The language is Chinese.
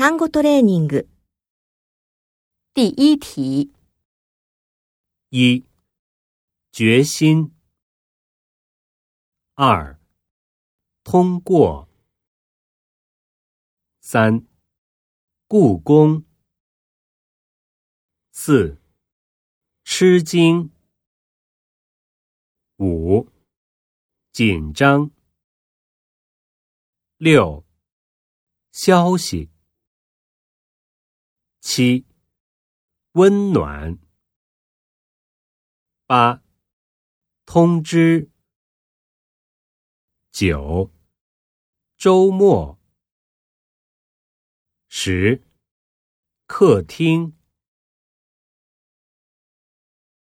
単語トレーニング。第一题，一、决心；二、通过；三、故宫；四、吃惊；五、紧张；六、消息； 七，温暖。八，通知。九，周末。十，客厅。